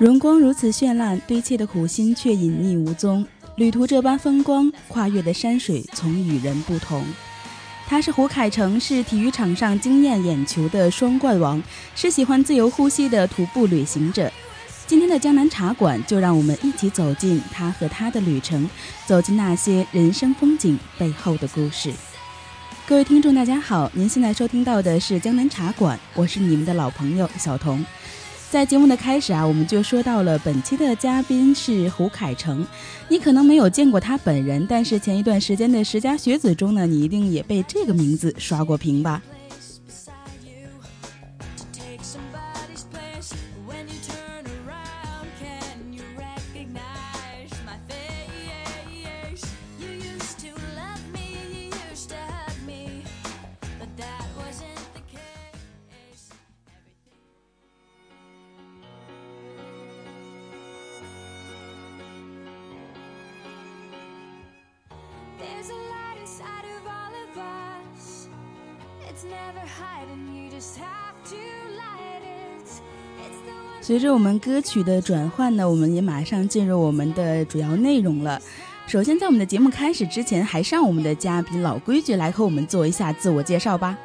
荣光如此绚烂，堆砌的苦心却隐匿无踪。旅途这般风光，跨越的山水从与人不同。他是胡凯成，是体育场上惊艳眼球的双冠王，是喜欢自由呼吸的徒步旅行者。今天的江南茶馆，就让我们一起走进他和他的旅程，走进那些人生风景背后的故事。各位听众，大家好，您现在收听到的是江南茶馆，我是你们的老朋友小童。在节目的开始啊，我们就说到了本期的嘉宾是胡凯成。你可能没有见过他本人，但是前一段时间的十佳学子中呢，你一定也被这个名字刷过屏吧。随着我们歌曲的转换呢，我们也马上进入我们的主要内容了。首先，在我们的节目开始之前，还是让我们的嘉宾老规矩来和我们做一下自我介绍吧。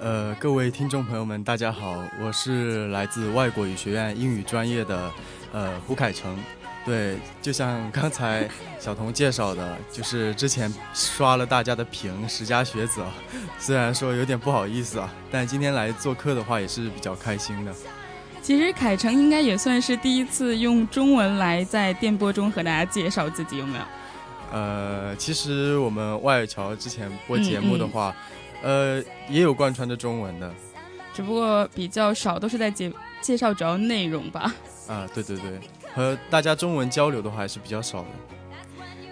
呃，各位听众朋友们，大家好，我是来自外国语学院英语专业的呃胡凯成。对，就像刚才小童介绍的，就是之前刷了大家的屏，十佳学子啊，虽然说有点不好意思啊，但今天来做客的话也是比较开心的。其实凯成应该也算是第一次用中文来在电波中和大家介绍自己，有没有？呃，其实我们外侨之前播节目的话，呃，也有贯穿着中文的，只不过比较少，都是在介介绍主要内容吧。啊，对对对，和大家中文交流的话还是比较少的。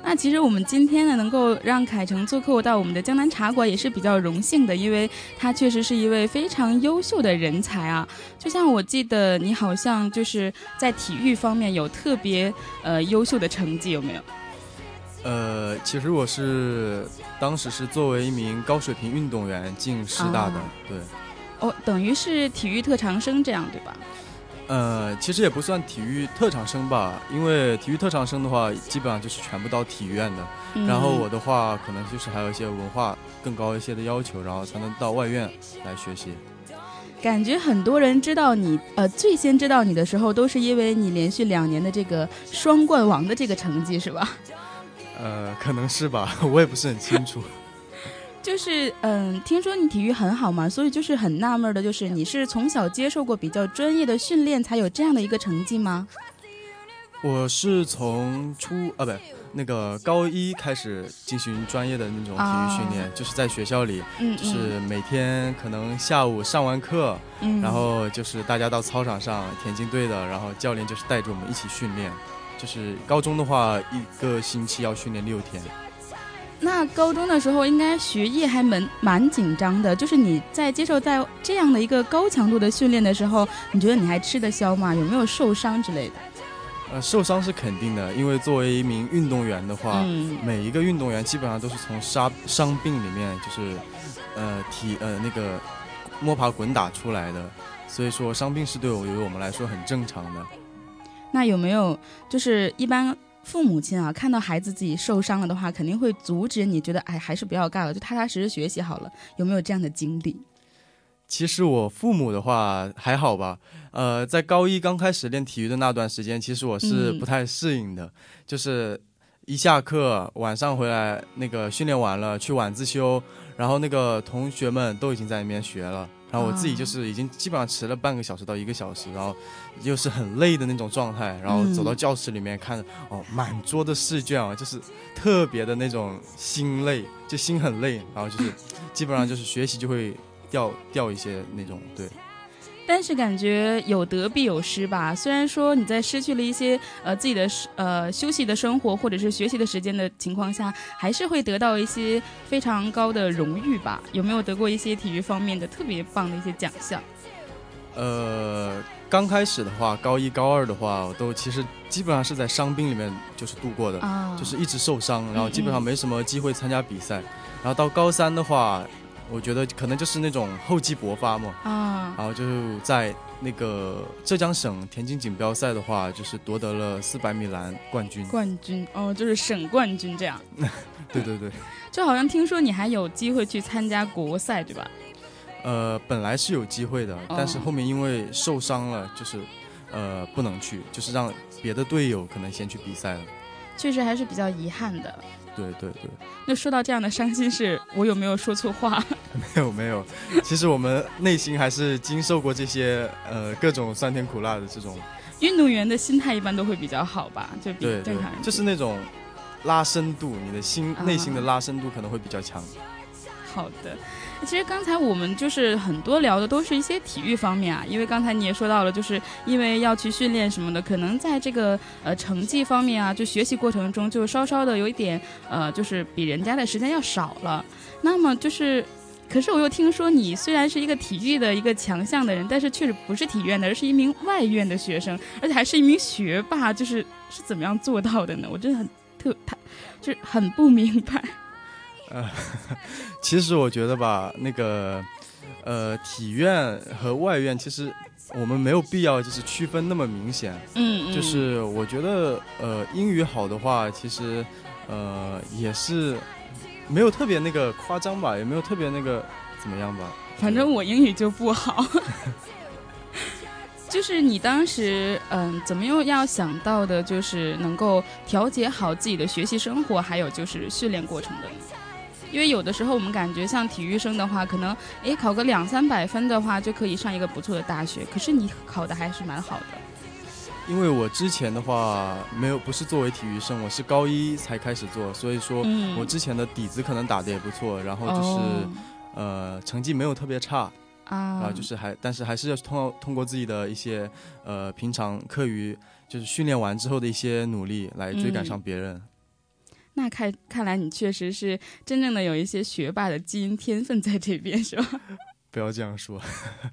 那其实我们今天呢，能够让凯成做客到我们的江南茶馆，也是比较荣幸的，因为他确实是一位非常优秀的人才啊。就像我记得你好像就是在体育方面有特别呃优秀的成绩，有没有？呃，其实我是当时是作为一名高水平运动员进师大的，对。哦，等于是体育特长生这样对吧？呃，其实也不算体育特长生吧，因为体育特长生的话，基本上就是全部到体院的。然后我的话，可能就是还有一些文化更高一些的要求，然后才能到外院来学习。感觉很多人知道你，呃，最先知道你的时候，都是因为你连续两年的这个双冠王的这个成绩，是吧？呃，可能是吧，我也不是很清楚。就是嗯，听说你体育很好嘛，所以就是很纳闷的，就是你是从小接受过比较专业的训练，才有这样的一个成绩吗？我是从初啊，不，那个高一开始进行专业的那种体育训练，就是在学校里，就是每天可能下午上完课，然后就是大家到操场上，田径队的，然后教练就是带着我们一起训练，就是高中的话，一个星期要训练六天。那高中的时候应该学业还蛮蛮紧张的，就是你在接受在这样的一个高强度的训练的时候，你觉得你还吃得消吗？有没有受伤之类的？呃，受伤是肯定的，因为作为一名运动员的话，每一个运动员基本上都是从伤伤病里面，就是呃体呃那个摸爬滚打出来的，所以说伤病是对我于我们来说很正常的。那有没有就是一般父母亲啊，看到孩子自己受伤了的话，肯定会阻止你，觉得哎还是不要干了，就踏踏实实学习好了。有没有这样的经历？其实我父母的话还好吧，呃，在高一刚开始练体育的那段时间，其实我是不太适应的，就是一下课晚上回来，那个训练完了去晚自修，然后那个同学们都已经在那边学了，然后我自己就是已经基本上迟了半个小时到一个小时，然后又是很累的那种状态，然后走到教室里面看，哦，满桌的试卷啊，就是特别的那种心累，就心很累，然后就是基本上就是学习就会。掉掉一些那种对，但是感觉有得必有失吧。虽然说你在失去了一些呃自己的呃休息的生活或者是学习的时间的情况下，还是会得到一些非常高的荣誉吧。有没有得过一些体育方面的特别棒的一些奖项？呃，刚开始的话，高一高二的话，我都其实基本上是在伤兵里面就是度过的，就是一直受伤，然后基本上没什么机会参加比赛。然后到高三的话。我觉得可能就是那种厚积薄发嘛，啊，然后就在那个浙江省田径锦标赛的话，就是夺得了四百米栏冠军。冠军哦，就是省冠军这样。对 对对。就好像听说你还有机会去参加国赛，对吧？呃，本来是有机会的，但是后面因为受伤了，就是呃不能去，就是让别的队友可能先去比赛了。确实还是比较遗憾的。对对对，那说到这样的伤心事，我有没有说错话？没有没有，其实我们内心还是经受过这些呃各种酸甜苦辣的这种。运动员的心态一般都会比较好吧，就比正常人。就是那种拉伸度，你的心内心的拉伸度可能会比较强。好的。其实刚才我们就是很多聊的都是一些体育方面啊，因为刚才你也说到了，就是因为要去训练什么的，可能在这个呃成绩方面啊，就学习过程中就稍稍的有一点呃，就是比人家的时间要少了。那么就是，可是我又听说你虽然是一个体育的一个强项的人，但是确实不是体院的，而是一名外院的学生，而且还是一名学霸，就是是怎么样做到的呢？我真的很特，他就是很不明白。呃，其实我觉得吧，那个，呃，体院和外院，其实我们没有必要就是区分那么明显。嗯就是我觉得，呃，英语好的话，其实，呃，也是没有特别那个夸张吧，也没有特别那个怎么样吧。反正我英语就不好。就是你当时，嗯，怎么又要想到的，就是能够调节好自己的学习生活，还有就是训练过程的呢？因为有的时候我们感觉像体育生的话，可能诶考个两三百分的话就可以上一个不错的大学。可是你考的还是蛮好的。因为我之前的话没有不是作为体育生，我是高一才开始做，所以说我之前的底子可能打的也不错，然后就是呃成绩没有特别差啊，就是还但是还是要通过通过自己的一些呃平常课余就是训练完之后的一些努力来追赶上别人。那看看来你确实是真正的有一些学霸的基因天分在这边，是吧？不要这样说。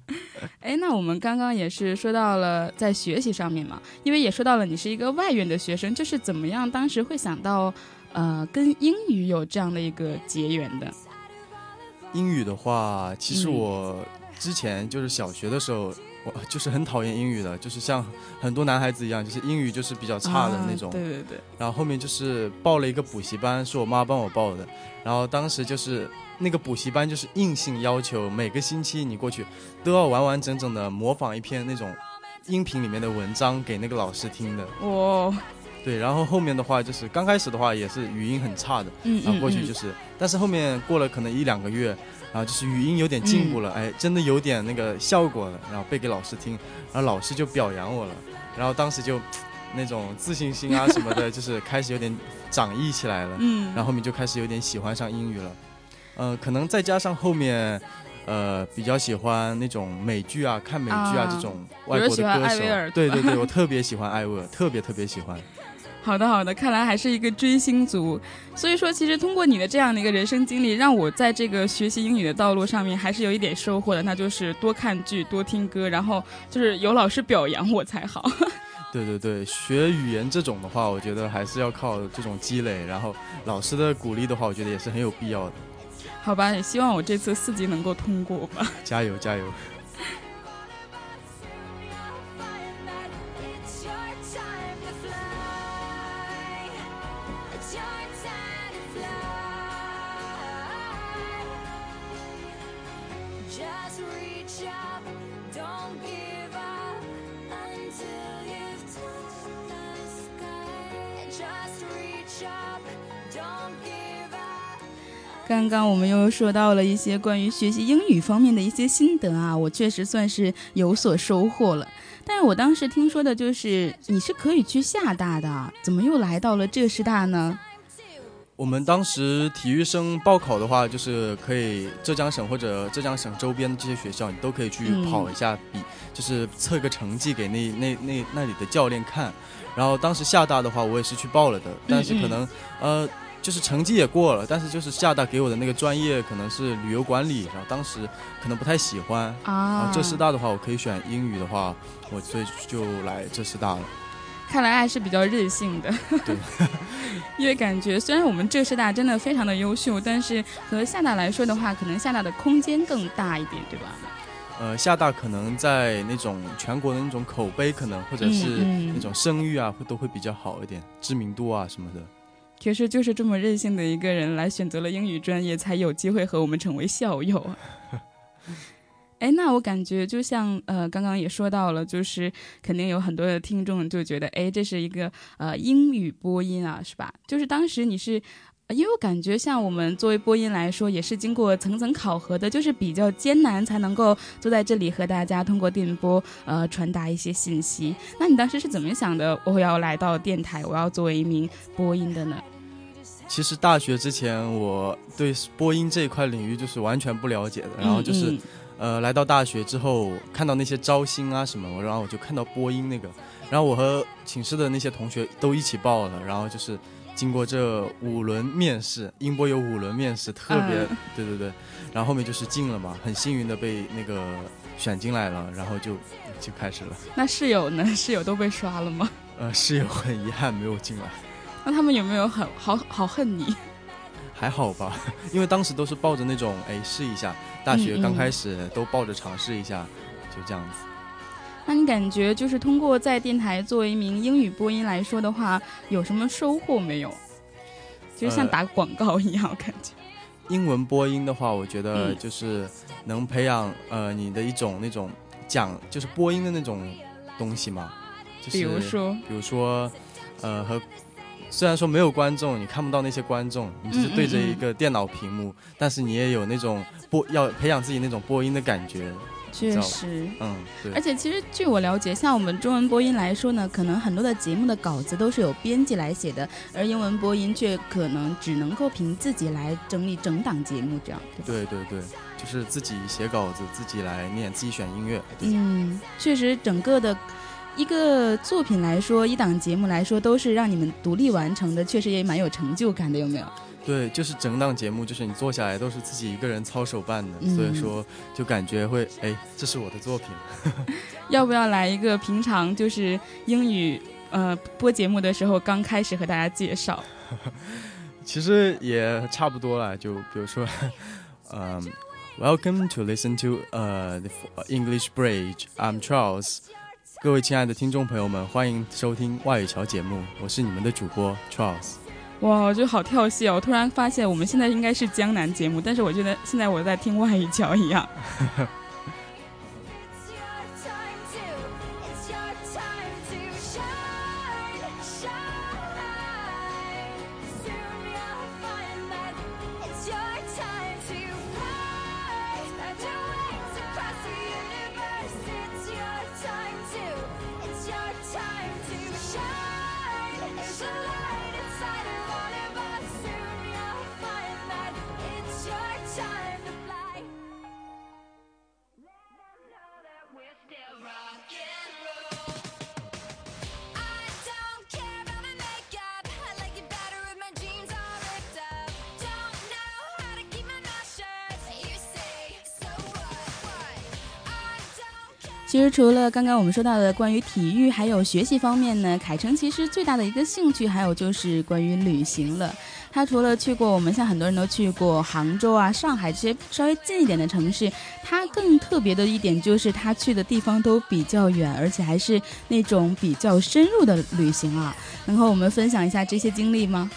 哎，那我们刚刚也是说到了在学习上面嘛，因为也说到了你是一个外院的学生，就是怎么样当时会想到呃跟英语有这样的一个结缘的？英语的话，其实我之前就是小学的时候。我 就是很讨厌英语的，就是像很多男孩子一样，就是英语就是比较差的那种。对对对。然后后面就是报了一个补习班，是我妈帮我报的。然后当时就是那个补习班就是硬性要求每个星期你过去都要完完整整的模仿一篇那种音频里面的文章给那个老师听的。哦。对，然后后面的话就是刚开始的话也是语音很差的，然后过去就是，但是后面过了可能一两个月。然后就是语音有点进步了，哎，真的有点那个效果了。然后背给老师听，然后老师就表扬我了。然后当时就 那种自信心啊什么的，就是开始有点长溢起来了。嗯。然后后面就开始有点喜欢上英语了。呃，可能再加上后面，呃，比较喜欢那种美剧啊，看美剧啊这种外国的歌手。对对对，我特别喜欢艾薇儿，特别特别喜欢。好的，好的，看来还是一个追星族。所以说，其实通过你的这样的一个人生经历，让我在这个学习英语的道路上面还是有一点收获的。那就是多看剧，多听歌，然后就是有老师表扬我才好。对对对，学语言这种的话，我觉得还是要靠这种积累，然后老师的鼓励的话，我觉得也是很有必要的。好吧，也希望我这次四级能够通过吧。加油加油！刚刚我们又说到了一些关于学习英语方面的一些心得啊，我确实算是有所收获了。但是我当时听说的就是你是可以去厦大的，怎么又来到了浙师大呢？我们当时体育生报考的话，就是可以浙江省或者浙江省周边的这些学校，你都可以去跑一下，比就是测个成绩给那那那那里的教练看。然后当时厦大的话，我也是去报了的，但是可能呃。就是成绩也过了，但是就是厦大给我的那个专业可能是旅游管理，然后当时可能不太喜欢啊。然后浙师大的话，我可以选英语的话，我所以就来浙师大了。看来还是比较任性的，对，因为感觉虽然我们浙师大真的非常的优秀，但是和厦大来说的话，可能厦大的空间更大一点，对吧？呃，厦大可能在那种全国的那种口碑，可能或者是那种声誉啊，会都会比较好一点，知名度啊什么的。确实就是这么任性的一个人来选择了英语专业，才有机会和我们成为校友啊！哎，那我感觉就像呃，刚刚也说到了，就是肯定有很多的听众就觉得，哎，这是一个呃英语播音啊，是吧？就是当时你是。因为我感觉，像我们作为播音来说，也是经过层层考核的，就是比较艰难才能够坐在这里和大家通过电波呃传达一些信息。那你当时是怎么想的？我要来到电台，我要作为一名播音的呢？其实大学之前，我对播音这一块领域就是完全不了解的。然后就是，呃，来到大学之后，看到那些招新啊什么，然后我就看到播音那个，然后我和寝室的那些同学都一起报了，然后就是。经过这五轮面试，英波有五轮面试，特别对对对，然后后面就是进了嘛，很幸运的被那个选进来了，然后就就开始了。那室友呢？室友都被刷了吗？呃，室友很遗憾没有进来。那他们有没有很好好恨你？还好吧，因为当时都是抱着那种哎试一下，大学刚开始都抱着尝试一下，就这样子。那你感觉就是通过在电台作为一名英语播音来说的话，有什么收获没有？就像打广告一样感觉。英文播音的话，我觉得就是能培养呃你的一种那种讲就是播音的那种东西嘛。比如说，比如说，呃和虽然说没有观众，你看不到那些观众，你只是对着一个电脑屏幕，但是你也有那种播要培养自己那种播音的感觉。确实，嗯，对。而且其实据我了解，像我们中文播音来说呢，可能很多的节目的稿子都是有编辑来写的，而英文播音却可能只能够凭自己来整理整档节目这样。对对对，就是自己写稿子，自己来念，自己选音乐。嗯，确实，整个的一个作品来说，一档节目来说，都是让你们独立完成的，确实也蛮有成就感的，有没有？对，就是整档节目，就是你坐下来都是自己一个人操手办的，所以说就感觉会，哎，这是我的作品。要不要来一个平常就是英语呃播节目的时候刚开始和大家介绍？其实也差不多了，就比如说，嗯，Welcome to listen to 呃 English Bridge. I'm Charles. 各位亲爱的听众朋友们，欢迎收听外语桥节目，我是你们的主播 Charles。哇，我就好跳戏哦！我突然发现，我们现在应该是江南节目，但是我觉得现在我在听外语桥一样。除了刚刚我们说到的关于体育还有学习方面呢，凯成其实最大的一个兴趣还有就是关于旅行了。他除了去过我们像很多人都去过杭州啊、上海这些稍微近一点的城市，他更特别的一点就是他去的地方都比较远，而且还是那种比较深入的旅行啊。能和我们分享一下这些经历吗？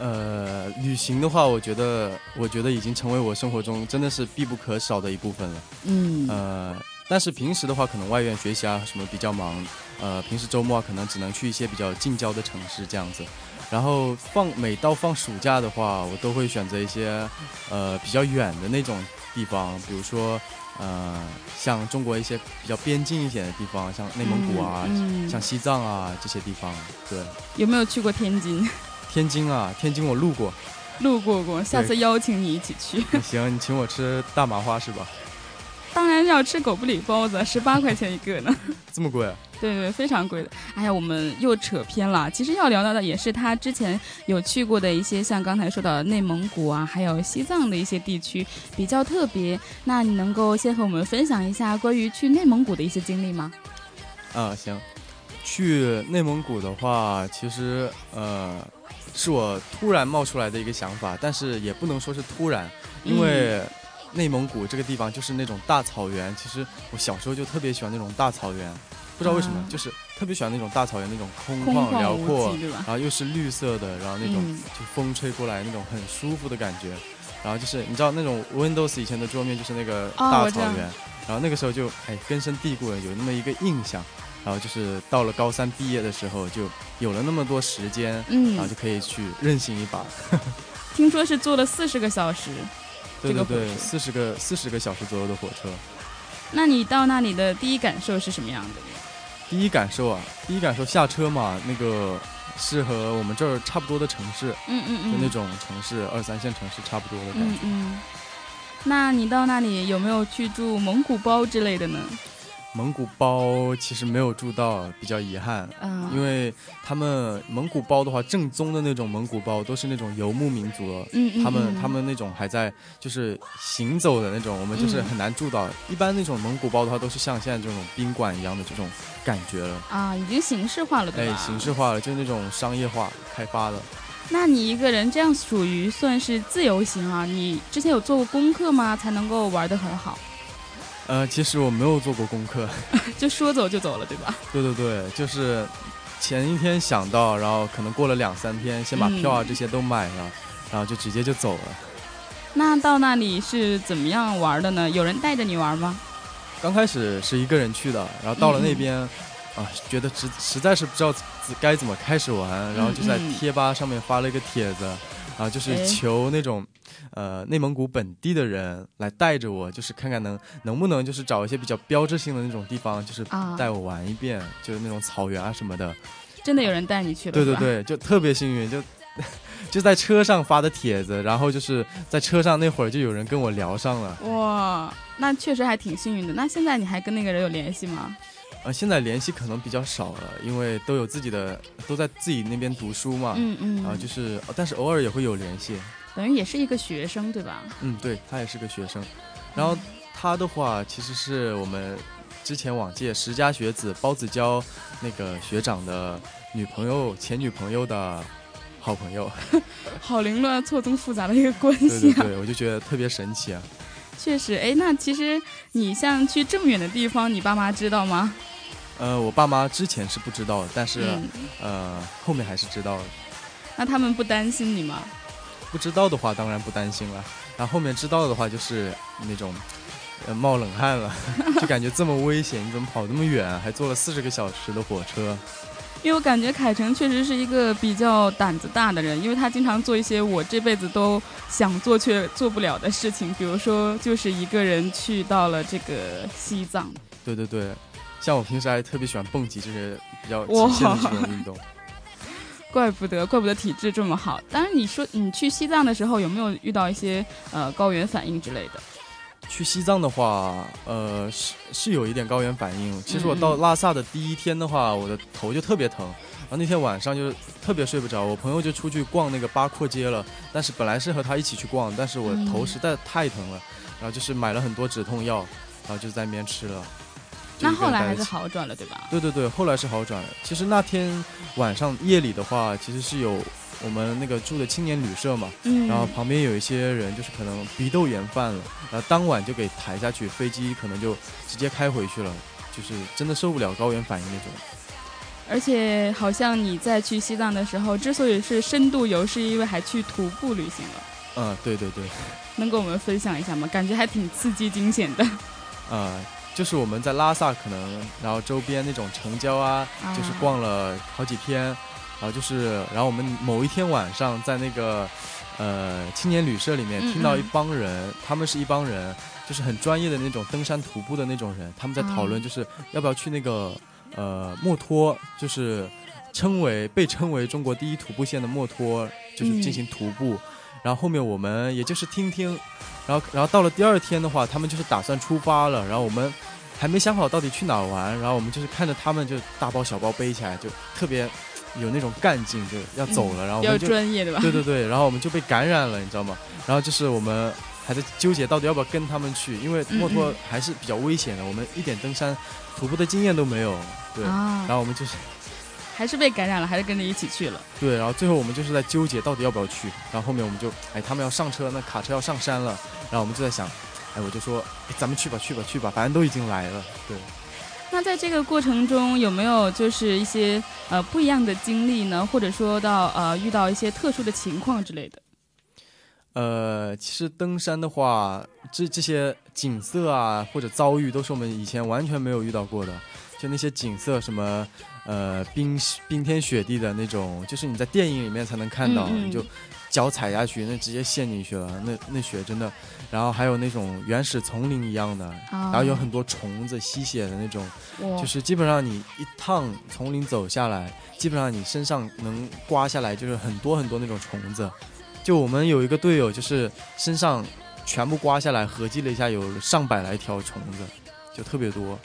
呃，旅行的话，我觉得，我觉得已经成为我生活中真的是必不可少的一部分了。嗯，呃，但是平时的话，可能外院学习啊什么比较忙，呃，平时周末啊可能只能去一些比较近郊的城市这样子。然后放每到放暑假的话，我都会选择一些呃比较远的那种地方，比如说呃像中国一些比较边境一点的地方，像内蒙古啊，像西藏啊这些地方。对，有没有去过天津？天津啊，天津我路过，路过过，下次邀请你一起去。行，你请我吃大麻花是吧？当然要吃狗不理包子，十八块钱一个呢。这么贵？对对，非常贵的。哎呀，我们又扯偏了。其实要聊到的也是他之前有去过的一些，像刚才说到的内蒙古啊，还有西藏的一些地区，比较特别。那你能够先和我们分享一下关于去内蒙古的一些经历吗？啊，行。去内蒙古的话，其实呃。是我突然冒出来的一个想法，但是也不能说是突然，因为内蒙古这个地方就是那种大草原。其实我小时候就特别喜欢那种大草原，不知道为什么，就是特别喜欢那种大草原那种空旷辽阔，然后又是绿色的，然后那种就风吹过来那种很舒服的感觉。然后就是你知道那种 Windows 以前的桌面就是那个大草原，然后那个时候就哎根深蒂固的有那么一个印象。然后就是到了高三毕业的时候，就有了那么多时间，嗯，然后就可以去任性一把。听说是坐了四十个小时，对对对，四十个四十个小时左右的火车。那你到那里的第一感受是什么样的？第一感受啊，第一感受下车嘛，那个是和我们这儿差不多的城市，嗯嗯嗯，就那种城市二三线城市差不多的感觉。嗯，那你到那里有没有去住蒙古包之类的呢？蒙古包其实没有住到，比较遗憾。嗯，因为他们蒙古包的话，正宗的那种蒙古包都是那种游牧民族，嗯他们他们那种还在就是行走的那种，我们就是很难住到。一般那种蒙古包的话，都是像现在这种宾馆一样的这种感觉了。啊，已经形式化了，对吧？哎，形式化了，就是那种商业化开发的。那你一个人这样属于算是自由行啊？你之前有做过功课吗？才能够玩得很好？呃，其实我没有做过功课，就说走就走了，对吧？对对对，就是前一天想到，然后可能过了两三天，先把票啊这些都买了，然后就直接就走了。那到那里是怎么样玩的呢？有人带着你玩吗？刚开始是一个人去的，然后到了那边，啊，觉得实实在是不知道该怎么开始玩，然后就在贴吧上面发了一个帖子，然后就是求那种。呃，内蒙古本地的人来带着我，就是看看能能不能就是找一些比较标志性的那种地方，就是带我玩一遍，就是那种草原啊什么的。真的有人带你去了？对对对，就特别幸运，就 就在车上发的帖子，然后就是在车上那会儿就有人跟我聊上了。哇，那确实还挺幸运的。那现在你还跟那个人有联系吗？呃，现在联系可能比较少了，因为都有自己的，都在自己那边读书嘛。嗯嗯。啊，就是，但是偶尔也会有联系。等于也是一个学生，对吧？嗯，对他也是个学生。然后他的话，其实是我们之前往届十佳学子包子娇那个学长的女朋友、前女朋友的好朋友。好凌乱、错综复杂的一个关系啊！对，我就觉得特别神奇啊。确实，哎，那其实你像去这么远的地方，你爸妈知道吗？呃，我爸妈之前是不知道的，但是呃，后面还是知道了。那他们不担心你吗？不知道的话，当然不担心了。然后后面知道的话，就是那种，呃，冒冷汗了，就感觉这么危险，你怎么跑那么远，还坐了四十个小时的火车？因为我感觉凯成确实是一个比较胆子大的人，因为他经常做一些我这辈子都想做却做不了的事情，比如说就是一个人去到了这个西藏。对对对，像我平时还特别喜欢蹦极这些比较极限的这种运动。怪不得，怪不得体质这么好。当然，你说你去西藏的时候有没有遇到一些呃高原反应之类的？去西藏的话，呃是是有一点高原反应。其实我到拉萨的第一天的话，我的头就特别疼，然后那天晚上就特别睡不着。我朋友就出去逛那个八廓街了，但是本来是和他一起去逛，但是我头实在太疼了，然后就是买了很多止痛药，然后就在那边吃了。那后来还是好转了，对吧？对对对，后来是好转了。其实那天晚上夜里的话，其实是有我们那个住的青年旅社嘛，嗯，然后旁边有一些人就是可能鼻窦炎犯了，然后当晚就给抬下去，飞机可能就直接开回去了，就是真的受不了高原反应那种。而且好像你在去西藏的时候，之所以是深度游，是因为还去徒步旅行了。嗯，对对对。能跟我们分享一下吗？感觉还挺刺激惊险的。呃，就是我们在拉萨可能，然后周边那种城郊啊，就是逛了好几天，然后就是，然后我们某一天晚上在那个呃青年旅社里面听到一帮人，他们是一帮人，就是很专业的那种登山徒步的那种人，他们在讨论就是要不要去那个呃墨脱，就是称为被称为中国第一徒步线的墨脱，就是进行徒步。然后后面我们也就是听听，然后然后到了第二天的话，他们就是打算出发了。然后我们还没想好到底去哪玩，然后我们就是看着他们就大包小包背起来，就特别有那种干劲，就要走了。然后比较专业的吧？对对对。然后我们就被感染了，你知道吗？然后就是我们还在纠结到底要不要跟他们去，因为骆驼还是比较危险的，我们一点登山徒步的经验都没有。对。然后我们就是。还是被感染了，还是跟着一起去了。对，然后最后我们就是在纠结到底要不要去。然后后面我们就，哎，他们要上车，那卡车要上山了。然后我们就在想，哎，我就说，哎，咱们去吧，去吧，去吧，反正都已经来了。对。那在这个过程中有没有就是一些呃不一样的经历呢？或者说到呃遇到一些特殊的情况之类的？呃，其实登山的话，这这些景色啊或者遭遇都是我们以前完全没有遇到过的。就那些景色什么。呃，冰冰天雪地的那种，就是你在电影里面才能看到，你就脚踩下去，那直接陷进去了，那那雪真的。然后还有那种原始丛林一样的，然后有很多虫子吸血的那种，就是基本上你一趟丛林走下来，基本上你身上能刮下来就是很多很多那种虫子。就我们有一个队友，就是身上全部刮下来，合计了一下有上百来条虫子，就特别多。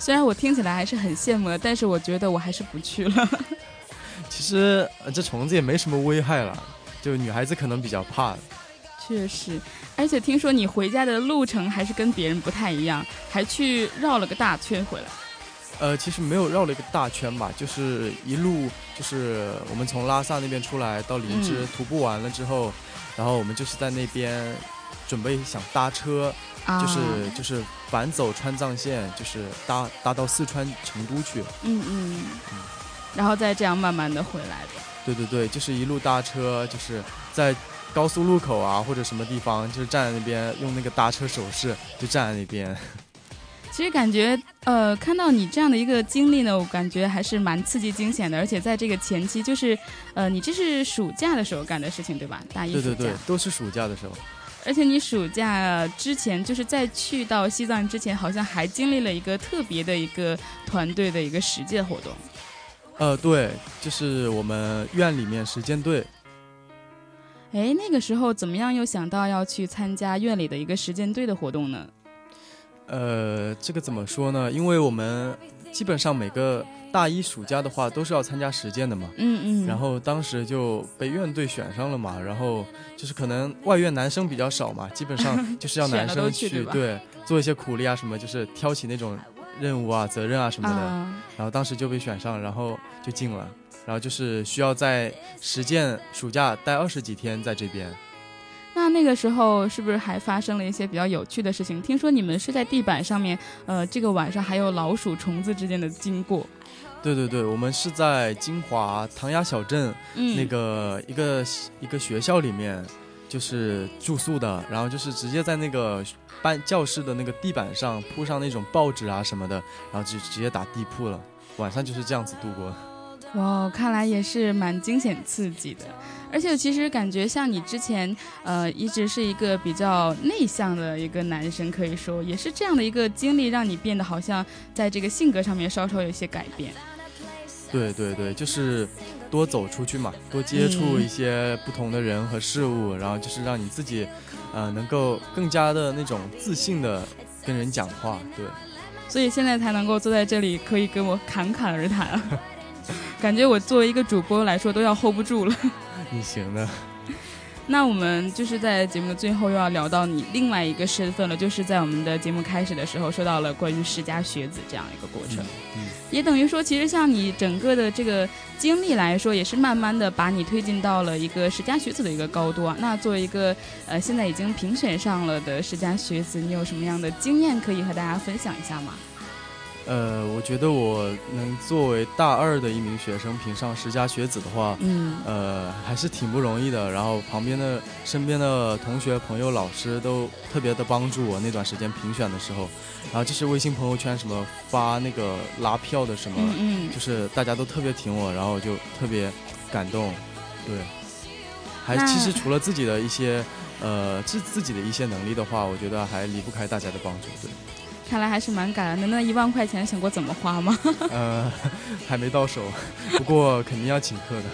虽然我听起来还是很羡慕的，但是我觉得我还是不去了。其实这虫子也没什么危害了，就女孩子可能比较怕。确实，而且听说你回家的路程还是跟别人不太一样，还去绕了个大圈回来。呃，其实没有绕了一个大圈吧，就是一路就是我们从拉萨那边出来到林芝徒步完了之后，然后我们就是在那边准备想搭车。就是就是反走川藏线，就是搭搭到四川成都去。嗯嗯嗯，然后再这样慢慢的回来的。对对对，就是一路搭车，就是在高速路口啊或者什么地方，就是站在那边用那个搭车手势，就站在那边。其实感觉呃，看到你这样的一个经历呢，我感觉还是蛮刺激惊险的。而且在这个前期，就是呃，你这是暑假的时候干的事情对吧？大一对对对，都是暑假的时候。而且你暑假之前，就是在去到西藏之前，好像还经历了一个特别的一个团队的一个实践活动。呃，对，就是我们院里面实践队。哎，那个时候怎么样又想到要去参加院里的一个实践队的活动呢？呃，这个怎么说呢？因为我们基本上每个。大一暑假的话都是要参加实践的嘛，嗯嗯，然后当时就被院队选上了嘛，然后就是可能外院男生比较少嘛，基本上 就是要男生去对做一些苦力啊什么，就是挑起那种任务啊责任啊什么的，然后当时就被选上，然后就进了，然后就是需要在实践暑假待二十几天在这边。那那个时候是不是还发生了一些比较有趣的事情？听说你们睡在地板上面，呃，这个晚上还有老鼠、虫子之间的经过。对对对，我们是在金华唐崖小镇那个一个一个学校里面，就是住宿的，然后就是直接在那个班教室的那个地板上铺上那种报纸啊什么的，然后就直接打地铺了，晚上就是这样子度过。哇，看来也是蛮惊险刺激的，而且其实感觉像你之前呃一直是一个比较内向的一个男生，可以说也是这样的一个经历，让你变得好像在这个性格上面稍稍有些改变。对对对，就是多走出去嘛，多接触一些不同的人和事物，然后就是让你自己，呃，能够更加的那种自信的跟人讲话。对，所以现在才能够坐在这里，可以跟我侃侃而谈。感觉我作为一个主播来说都要 hold 不住了。你行的。那我们就是在节目的最后又要聊到你另外一个身份了，就是在我们的节目开始的时候说到了关于世家学子这样一个过程，也等于说，其实像你整个的这个经历来说，也是慢慢的把你推进到了一个世家学子的一个高度啊。那作为一个呃现在已经评选上了的世家学子，你有什么样的经验可以和大家分享一下吗？呃，我觉得我能作为大二的一名学生评上十佳学子的话，嗯，呃，还是挺不容易的。然后旁边的、身边的同学、朋友、老师都特别的帮助我那段时间评选的时候。然后就是微信朋友圈什么发那个拉票的什么，嗯，就是大家都特别挺我，然后就特别感动。对，还其实除了自己的一些呃自自己的一些能力的话，我觉得还离不开大家的帮助。对。看来还是蛮感恩的。那一万块钱想过怎么花吗？呃，还没到手，不过肯定要请客的。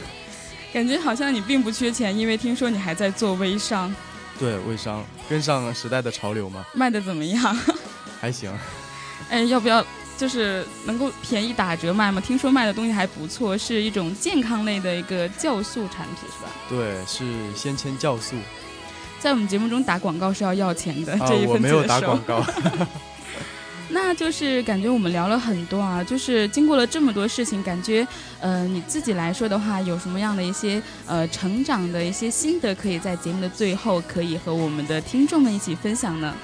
感觉好像你并不缺钱，因为听说你还在做微商。对，微商跟上时代的潮流嘛。卖的怎么样？还行。哎，要不要就是能够便宜打折卖吗？听说卖的东西还不错，是一种健康类的一个酵素产品，是吧？对，是先签酵素。在我们节目中打广告是要要钱的，这一份我没有打广告。那就是感觉我们聊了很多啊，就是经过了这么多事情，感觉，呃，你自己来说的话，有什么样的一些呃成长的一些心得，可以在节目的最后可以和我们的听众们一起分享呢？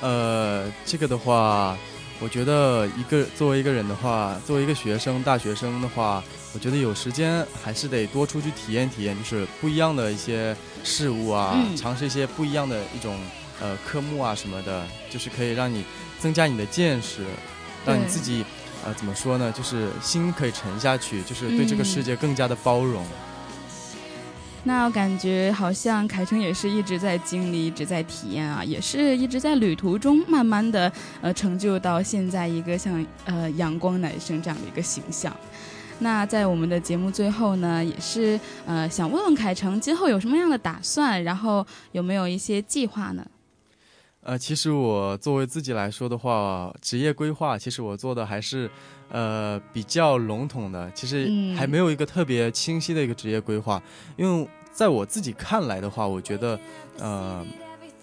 呃，这个的话，我觉得一个作为一个人的话，作为一个学生、大学生的话，我觉得有时间还是得多出去体验体验，就是不一样的一些事物啊，尝试一些不一样的一种呃科目啊什么的，就是可以让你。增加你的见识，让你自己，呃，怎么说呢？就是心可以沉下去，就是对这个世界更加的包容。那我感觉好像凯成也是一直在经历，一直在体验啊，也是一直在旅途中慢慢的呃成就到现在一个像呃阳光男生这样的一个形象。那在我们的节目最后呢，也是呃想问问凯成今后有什么样的打算，然后有没有一些计划呢？呃，其实我作为自己来说的话，职业规划其实我做的还是，呃，比较笼统的，其实还没有一个特别清晰的一个职业规划。因为在我自己看来的话，我觉得，呃，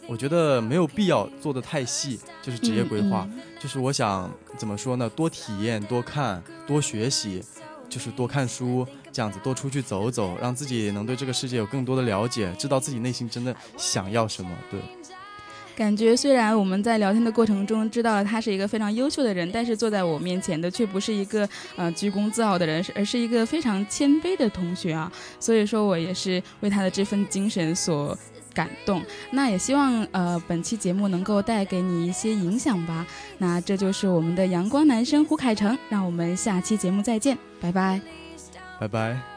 我觉得没有必要做的太细，就是职业规划。就是我想怎么说呢？多体验，多看，多学习，就是多看书，这样子多出去走走，让自己能对这个世界有更多的了解，知道自己内心真的想要什么。对。感觉虽然我们在聊天的过程中知道了他是一个非常优秀的人，但是坐在我面前的却不是一个呃居功自傲的人，而是一个非常谦卑的同学啊。所以说我也是为他的这份精神所感动。那也希望呃本期节目能够带给你一些影响吧。那这就是我们的阳光男生胡凯成，让我们下期节目再见，拜拜，拜拜。